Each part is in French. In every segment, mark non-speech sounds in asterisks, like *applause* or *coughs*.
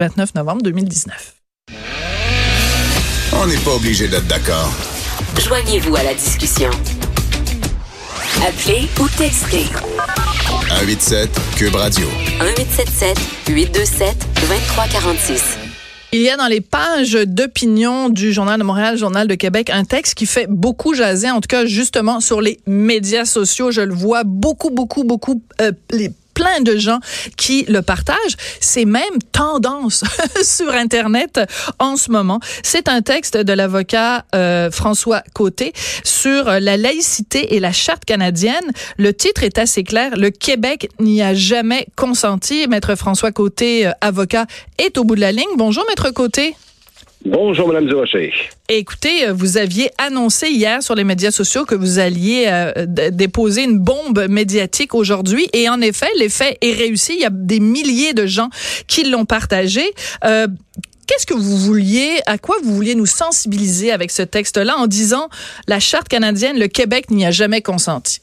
29 novembre 2019. On n'est pas obligé d'être d'accord. Joignez-vous à la discussion. Appelez ou textez. 187 Cube Radio. 1877 827 2346. Il y a dans les pages d'opinion du Journal de Montréal, Journal de Québec, un texte qui fait beaucoup jaser, en tout cas justement sur les médias sociaux. Je le vois beaucoup, beaucoup, beaucoup. Euh, les plein de gens qui le partagent. C'est même tendance *laughs* sur Internet en ce moment. C'est un texte de l'avocat euh, François Côté sur la laïcité et la charte canadienne. Le titre est assez clair. Le Québec n'y a jamais consenti. Maître François Côté, euh, avocat, est au bout de la ligne. Bonjour, Maître Côté. Bonjour, Madame Durocher. Écoutez, euh, vous aviez annoncé hier sur les médias sociaux que vous alliez euh, déposer une bombe médiatique aujourd'hui. Et en effet, l'effet est réussi. Il y a des milliers de gens qui l'ont partagé. Euh, Qu'est-ce que vous vouliez, à quoi vous vouliez nous sensibiliser avec ce texte-là en disant la charte canadienne, le Québec n'y a jamais consenti?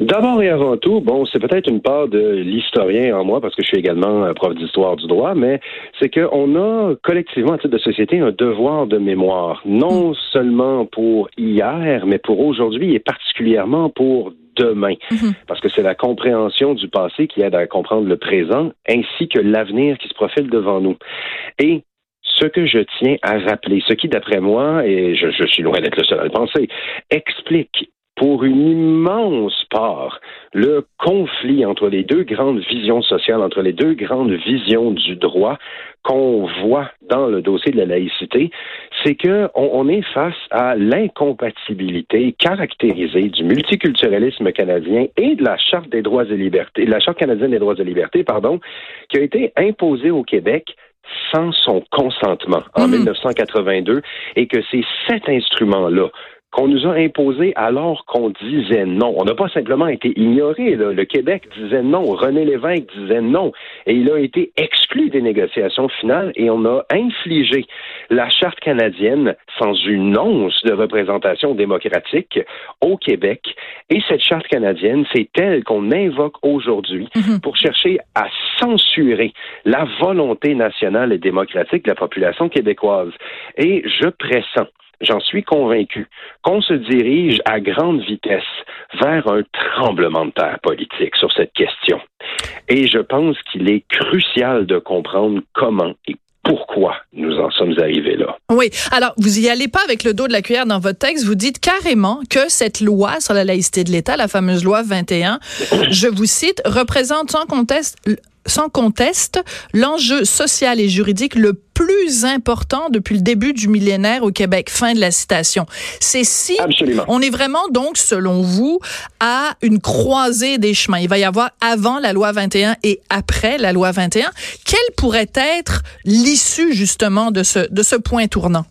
D'abord et avant tout, bon, c'est peut-être une part de l'historien en moi, parce que je suis également prof d'histoire du droit, mais c'est qu'on a collectivement, à titre de société, un devoir de mémoire, non seulement pour hier, mais pour aujourd'hui et particulièrement pour demain. Mhm. Parce que c'est la compréhension du passé qui aide à comprendre le présent, ainsi que l'avenir qui se profile devant nous. Et ce que je tiens à rappeler, ce qui, d'après moi, et je, je suis loin d'être le seul à le penser, explique pour une immense part le conflit entre les deux grandes visions sociales, entre les deux grandes visions du droit qu'on voit dans le dossier de la laïcité, c'est que on, est face à l'incompatibilité caractérisée du multiculturalisme canadien et de la charte des droits et libertés, la charte canadienne des droits et libertés, pardon, qui a été imposée au Québec sans son consentement en 1982 mmh. et que c'est cet instrument-là qu'on nous a imposé alors qu'on disait non. On n'a pas simplement été ignoré. Le Québec disait non. René Lévesque disait non. Et il a été exclu des négociations finales et on a infligé la Charte canadienne sans une once de représentation démocratique au Québec. Et cette Charte canadienne, c'est elle qu'on invoque aujourd'hui mhm. pour chercher à censurer la volonté nationale et démocratique de la population québécoise. Et je pressens j'en suis convaincu, qu'on se dirige à grande vitesse vers un tremblement de terre politique sur cette question. Et je pense qu'il est crucial de comprendre comment et pourquoi nous en sommes arrivés là. Oui. Alors, vous y allez pas avec le dos de la cuillère dans votre texte. Vous dites carrément que cette loi sur la laïcité de l'État, la fameuse loi 21, *coughs* je vous cite, représente sans conteste sans conteste l'enjeu social et juridique le plus important depuis le début du millénaire au Québec. Fin de la citation. C'est si Absolument. on est vraiment donc, selon vous, à une croisée des chemins. Il va y avoir avant la loi 21 et après la loi 21. Quelle pourrait être l'issue justement de ce, de ce point tournant?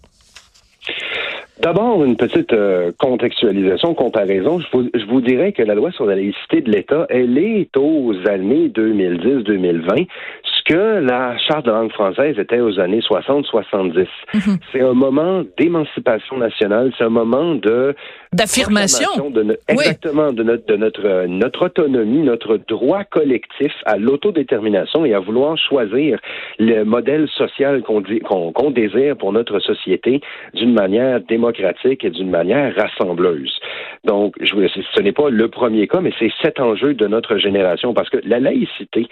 D'abord, une petite euh, contextualisation, comparaison. Je vous, je vous dirais que la loi sur la laïcité de l'État, elle est aux années 2010-2020 que la charte de langue française était aux années 60-70. Mhm. C'est un moment d'émancipation nationale, c'est un moment de d'affirmation de exactement de notre de notre notre autonomie, notre droit collectif à l'autodétermination et à vouloir choisir le modèle social qu'on qu'on désire pour notre société d'une manière démocratique et d'une manière rassembleuse. Donc, je, ce n'est pas le premier cas, mais c'est cet enjeu de notre génération parce que la laïcité,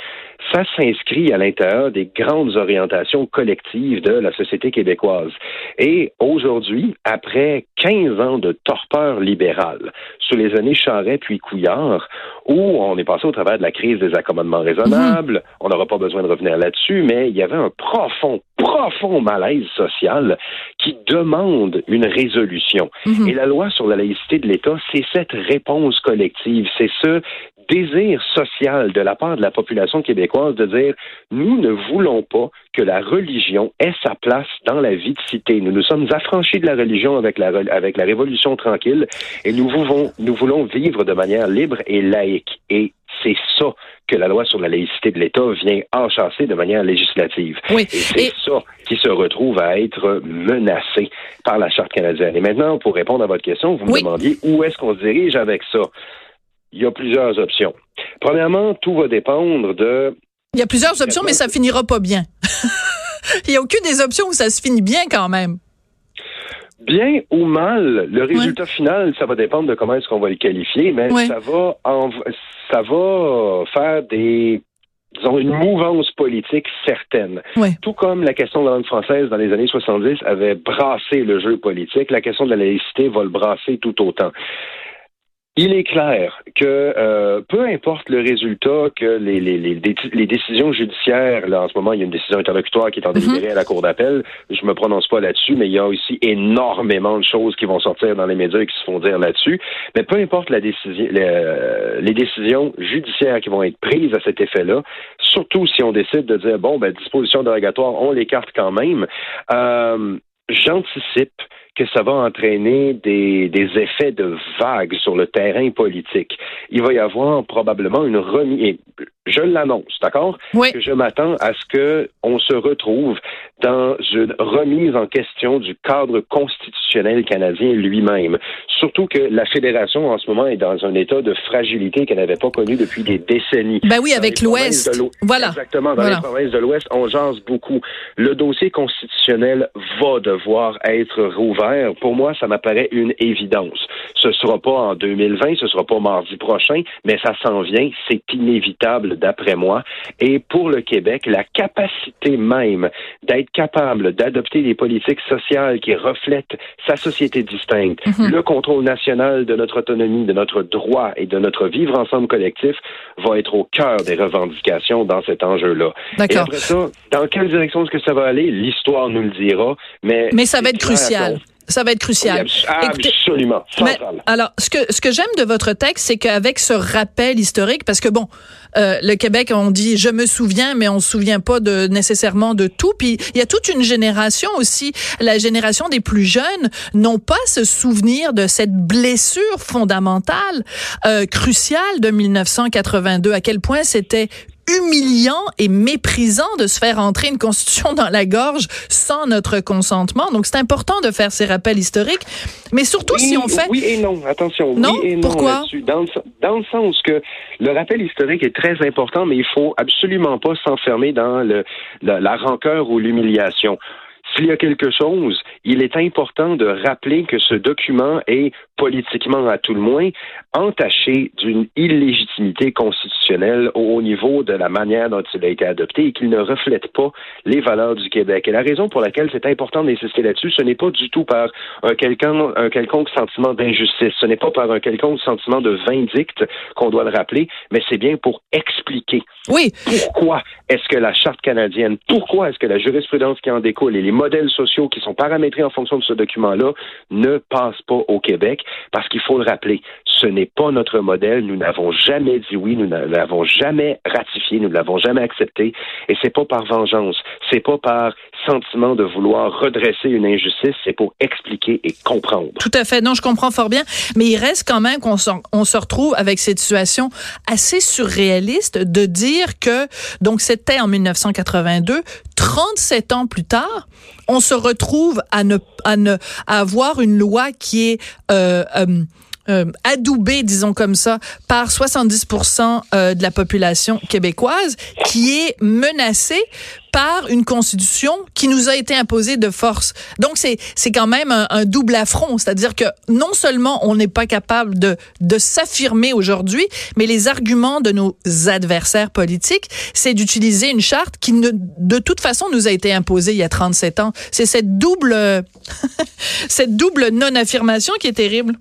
ça s'inscrit à l'intérieur des grandes orientations collectives de la société québécoise. Et aujourd'hui, après 15 ans de torpeur libérale, sous les années Charret puis Couillard, où on est passé au travers de la crise des accommodements raisonnables, mhm. on n'aura pas besoin de revenir là-dessus, mais il y avait un profond, profond malaise social qui demande une résolution. Mhm. Et la loi sur la laïcité de l'État, c'est cette réponse collective, c'est ce désir social de la part de la population québécoise de dire nous ne voulons pas que la religion ait sa place dans la vie de cité. Nous nous sommes affranchis de la religion avec la, avec la Révolution tranquille et nous voulons, nous voulons vivre de manière libre et laïque. Et c'est ça que la loi sur la laïcité de l'État vient enchasser de manière législative. Oui. Et c'est ça qui se retrouve à être menacé par la Charte canadienne. Et maintenant, pour répondre à votre question, vous me demandiez où est-ce qu'on se dirige avec ça? Il y a plusieurs options. Premièrement, tout va dépendre de Il y a plusieurs options, mais ça finira pas bien. *laughs* Il n'y a aucune des options où ça se finit bien quand même. Bien ou mal, le résultat final, ça va dépendre de comment est-ce qu'on va le qualifier, mais ça va ça va faire des disons, une mouvance politique certaine. Tout comme la question de la langue française dans les années 70 avait brassé le jeu politique, la question de la laïcité va le brasser tout autant. Il est clair que euh, peu importe le résultat que les, les, les, les, décisions judiciaires, là en ce moment il y a une décision interlocutoire qui est en mhm. délibérée à la Cour d'appel, je me prononce pas là-dessus, mais il y a aussi énormément de choses qui vont sortir dans les médias et qui se font dire là-dessus. Mais peu importe la décision, les, les, décisions judiciaires qui vont être prises à cet effet-là, surtout si on décide de dire bon ben disposition dérogatoire, on l'écarte quand même. Euh, J'anticipe que ça va entraîner des, des effets de vagues sur le terrain politique. Il va y avoir probablement une remise, je l'annonce, d'accord? Oui. Je m'attends à ce que on se retrouve dans une remise en question du cadre constitutionnel canadien lui-même. Surtout que la fédération en ce moment est dans un état de fragilité qu'elle n'avait pas connu depuis des décennies. Ben oui, avec l'Ouest. Voilà. Exactement. Dans les provinces de l'Ouest, on jase beaucoup. Le dossier constitutionnel va devoir être rouvert. Pour moi, ça m'apparaît une évidence. Ce sera pas en 2020, ce sera pas mardi prochain, mais ça s'en vient. C'est inévitable d'après moi. Et pour le Québec, la capacité même d'être capable d'adopter des politiques sociales qui reflètent sa société distincte, mhm. le contrôle national de notre autonomie, de notre droit et de notre vivre ensemble collectif va être au cœur des revendications dans cet enjeu-là. Et après ça, dans quelle direction est-ce que ça va aller? L'histoire nous le dira, mais... Mais ça va être crucial. Ça va être crucial. absolument. alors, ce que ce que j'aime de votre texte, c'est qu'avec ce rappel historique, parce que bon, euh, le Québec, on dit je me souviens, mais on se souvient pas de nécessairement de tout. Puis il y a toute une génération aussi, la génération des plus jeunes, n'ont pas ce souvenir de cette blessure fondamentale, euh, cruciale de 1982. À quel point c'était humiliant et méprisant de se faire entrer une constitution dans la gorge sans notre consentement. Donc c'est important de faire ces rappels historiques, mais surtout si on fait oui et non. Attention, non? oui et non Pourquoi? dans le, dans le sens que le rappel historique est très important, mais il faut absolument pas s'enfermer dans le, la, la rancœur ou l'humiliation. S'il y a quelque chose, il est important de rappeler que ce document est politiquement à tout le moins entaché d'une illégitimité constitutionnelle au niveau de la manière dont il a été adopté et qu'il ne reflète pas les valeurs du Québec. Et la raison pour laquelle c'est important d'insister là-dessus, ce n'est pas du tout par un, quelconque, un quelconque sentiment d'injustice, ce n'est pas par un quelconque sentiment de vindicte qu'on doit le rappeler, mais c'est bien pour expliquer oui. pourquoi est-ce que la Charte canadienne, pourquoi est-ce que la jurisprudence qui en découle et les modèles sociaux qui sont paramétrés en fonction de ce document-là ne passent pas au Québec, parce qu'il faut le rappeler, ce n'est pas notre modèle, nous n'avons jamais dit oui, nous ne l'avons jamais ratifié, nous ne l'avons jamais accepté, et c'est pas par vengeance, c'est pas par sentiment de vouloir redresser une injustice, c'est pour expliquer et comprendre. Tout à fait. Non, je comprends fort bien, mais il reste quand même qu'on se retrouve avec cette situation assez surréaliste de dire que, donc c'était en 1982, 37 ans plus tard, on se retrouve à ne, à avoir une loi qui est euh, euh, euh, adoubé, disons comme ça, par 70% euh, de la population québécoise, qui est menacée par une constitution qui nous a été imposée de force. Donc c'est c'est quand même un, double affront, c'est-à-dire que non seulement on n'est pas capable de de s'affirmer aujourd'hui, mais les arguments de nos adversaires politiques, c'est d'utiliser une charte qui ne, de toute façon nous a été imposée il y a 37 ans. C'est cette double *laughs* cette double non affirmation qui est terrible.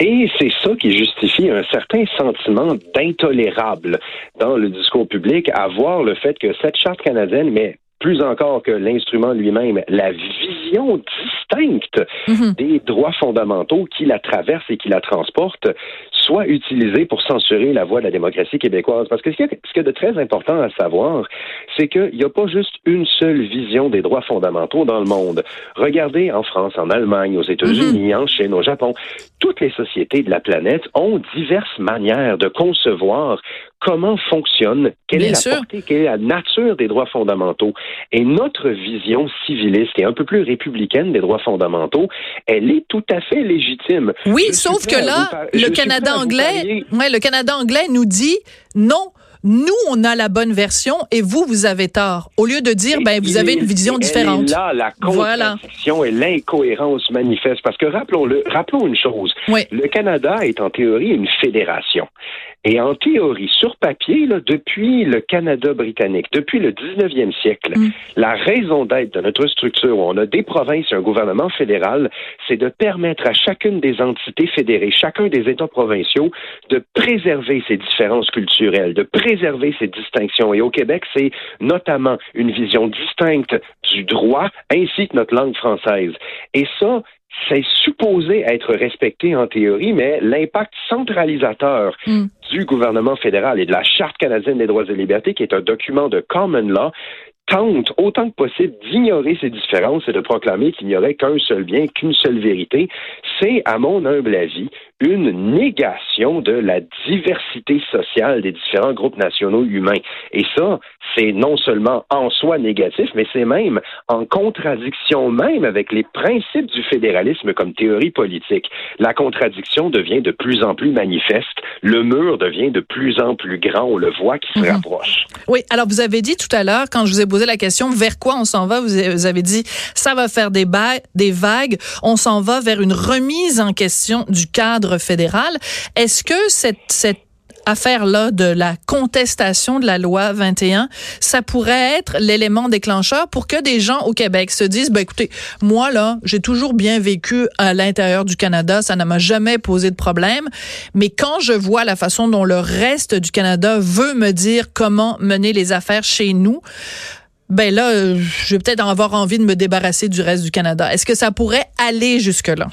Et c'est ça qui justifie un certain sentiment d'intolérable dans le discours public à voir le fait que cette charte canadienne, mais plus encore que l'instrument lui-même, la vision distincte mhm. des droits fondamentaux qui la traversent et qui la transportent, soit utilisée pour censurer la voix de la démocratie québécoise. Parce que ce qui est, de très important à savoir, c'est qu'il n'y a pas juste une seule vision des droits fondamentaux dans le monde. Regardez en France, en Allemagne, aux États-Unis, mhm. en Chine, au Japon, toutes les sociétés de la planète ont diverses manières de concevoir comment fonctionne, quelle est la portée, quelle est la nature des droits fondamentaux. Et notre vision civiliste et un peu plus républicaine des droits fondamentaux, elle est tout à fait légitime. Oui, sauf que là, le Canada anglais, ouais, le Canada anglais nous dit non, nous, on a la bonne version et vous, vous avez tort. Au lieu de dire, ben, vous avez une vision différente. Et là, la contradiction et l'incohérence manifeste. Parce que rappelons-le, rappelons une chose. Le Canada est en théorie une fédération. Et en théorie, sur papier, là, depuis le Canada britannique, depuis le 19e siècle, mm. la raison d'être de notre structure, où on a des provinces et un gouvernement fédéral, c'est de permettre à chacune des entités fédérées, chacun des États provinciaux, de préserver ses différences culturelles, de préserver ses distinctions. Et au Québec, c'est notamment une vision distincte du droit ainsi que notre langue française. Et ça, c'est supposé être respecté en théorie, mais l'impact centralisateur mm. du gouvernement fédéral et de la Charte canadienne des droits et libertés, qui est un document de common law, tente autant que possible d'ignorer ces différences et de proclamer qu'il n'y aurait qu'un seul bien, qu'une seule vérité, c'est, à mon humble avis, une négation de la diversité sociale des différents groupes nationaux humains. Et ça, c'est non seulement en soi négatif, mais c'est même en contradiction même avec les principes du fédéralisme comme théorie politique. La contradiction devient de plus en plus manifeste. Le mur devient de plus en plus grand. On le voit qui se mhm. rapproche. Oui, alors vous avez dit tout à l'heure, quand je vous ai posé la question, vers quoi on s'en va, vous avez dit, ça va faire des, des vagues, on s'en va vers une remise en question du cadre fédéral. Est-ce que cette, cette affaire-là de la contestation de la loi 21, ça pourrait être l'élément déclencheur pour que des gens au Québec se disent, ben écoutez, moi là, j'ai toujours bien vécu à l'intérieur du Canada, ça ne m'a jamais posé de problème, mais quand je vois la façon dont le reste du Canada veut me dire comment mener les affaires chez nous, ben là, je vais peut-être avoir envie de me débarrasser du reste du Canada. Est-ce que ça pourrait aller jusque-là?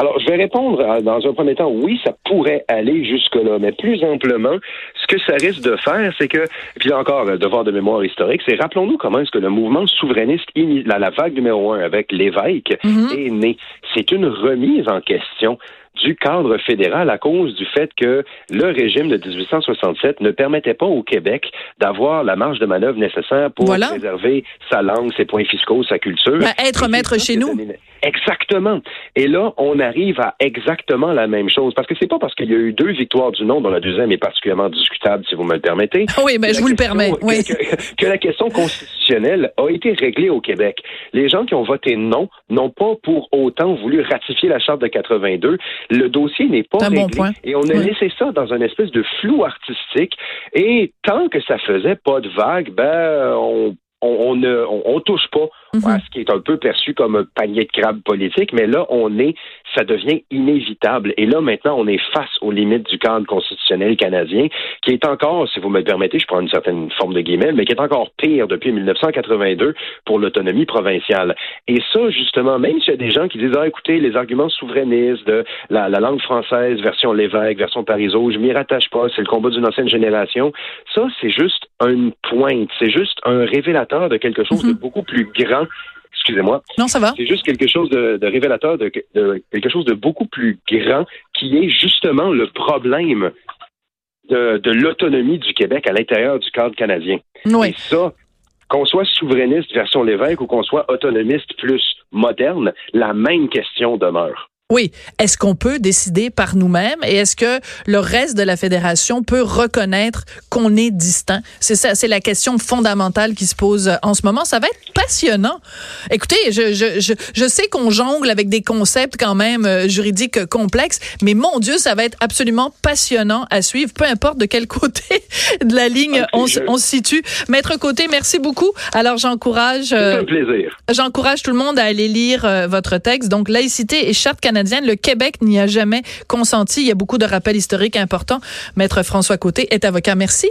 Alors, je vais répondre euh, dans un premier temps, oui, ça pourrait aller jusque-là, mais plus amplement, ce que ça risque de faire, c'est que, puis là encore, le devoir de mémoire historique, c'est rappelons-nous comment est-ce que le mouvement souverainiste, la, la vague numéro un avec l'évêque, mm-hmm. est né. C'est une remise en question du cadre fédéral à cause du fait que le régime de 1867 ne permettait pas au Québec d'avoir la marge de manœuvre nécessaire pour préserver sa langue, ses points fiscaux, sa culture. Ben, être maître chez nous. Exactement. Et là, on arrive à exactement la même chose. Parce que c'est pas parce qu'il y a eu deux victoires du non, dont la deuxième est particulièrement discutable, si vous me le permettez. Oui, mais je vous le permets. Oui. Que, la question constitutionnelle a été réglée au Québec. Les gens qui ont voté non n'ont pas pour autant voulu ratifier la Charte de 82 le dossier n'est pas réglé. Et on a laissé ça dans un espèce de flou artistique. Et tant que ça faisait pas de vague, ben, on on, ne on, touche pas mhm. à ce qui est un peu perçu comme un panier de crabe politique, mais là, on est, ça devient inévitable. Et là, maintenant, on est face aux limites du cadre constitutionnel canadien, qui est encore, si vous me permettez, je prends une certaine forme de guillemets, mais qui est encore pire depuis 1982 pour l'autonomie provinciale. Et ça, justement, même s'il y a des gens qui disent, ah, écoutez, les arguments souverainistes de la, langue française, version Lévesque, version Parizeau, je m'y rattache pas, c'est le combat d'une ancienne génération, ça, c'est juste une pointe, c'est juste un révélateur de quelque chose de mhm. beaucoup plus grand. Excusez-moi. Non, ça va. C'est juste quelque chose de, révélateur de, quelque chose de beaucoup plus grand qui est justement le problème de, l'autonomie du Québec à l'intérieur du cadre canadien. Oui. Et ça, qu'on soit souverainiste version Lévesque ou qu'on soit autonomiste plus moderne, la même question demeure. Oui. Est-ce qu'on peut décider par nous-mêmes et est-ce que le reste de la fédération peut reconnaître qu'on est distinct? C'est ça, c'est la question fondamentale qui se pose en ce moment. Ça va être passionnant. Écoutez, je, je, je, je sais qu'on jongle avec des concepts quand même euh, juridiques complexes, mais mon Dieu, ça va être absolument passionnant à suivre, peu importe de quel *laughs* côté de la ligne on, on, se situe. Maître Côté, merci beaucoup. Alors, j'encourage... Euh, un plaisir. J'encourage tout le monde à aller lire euh, votre texte. Donc, laïcité et charte le Québec n'y a jamais consenti. Il y a beaucoup de rappels historiques importants. Maître François Côté est avocat. Merci.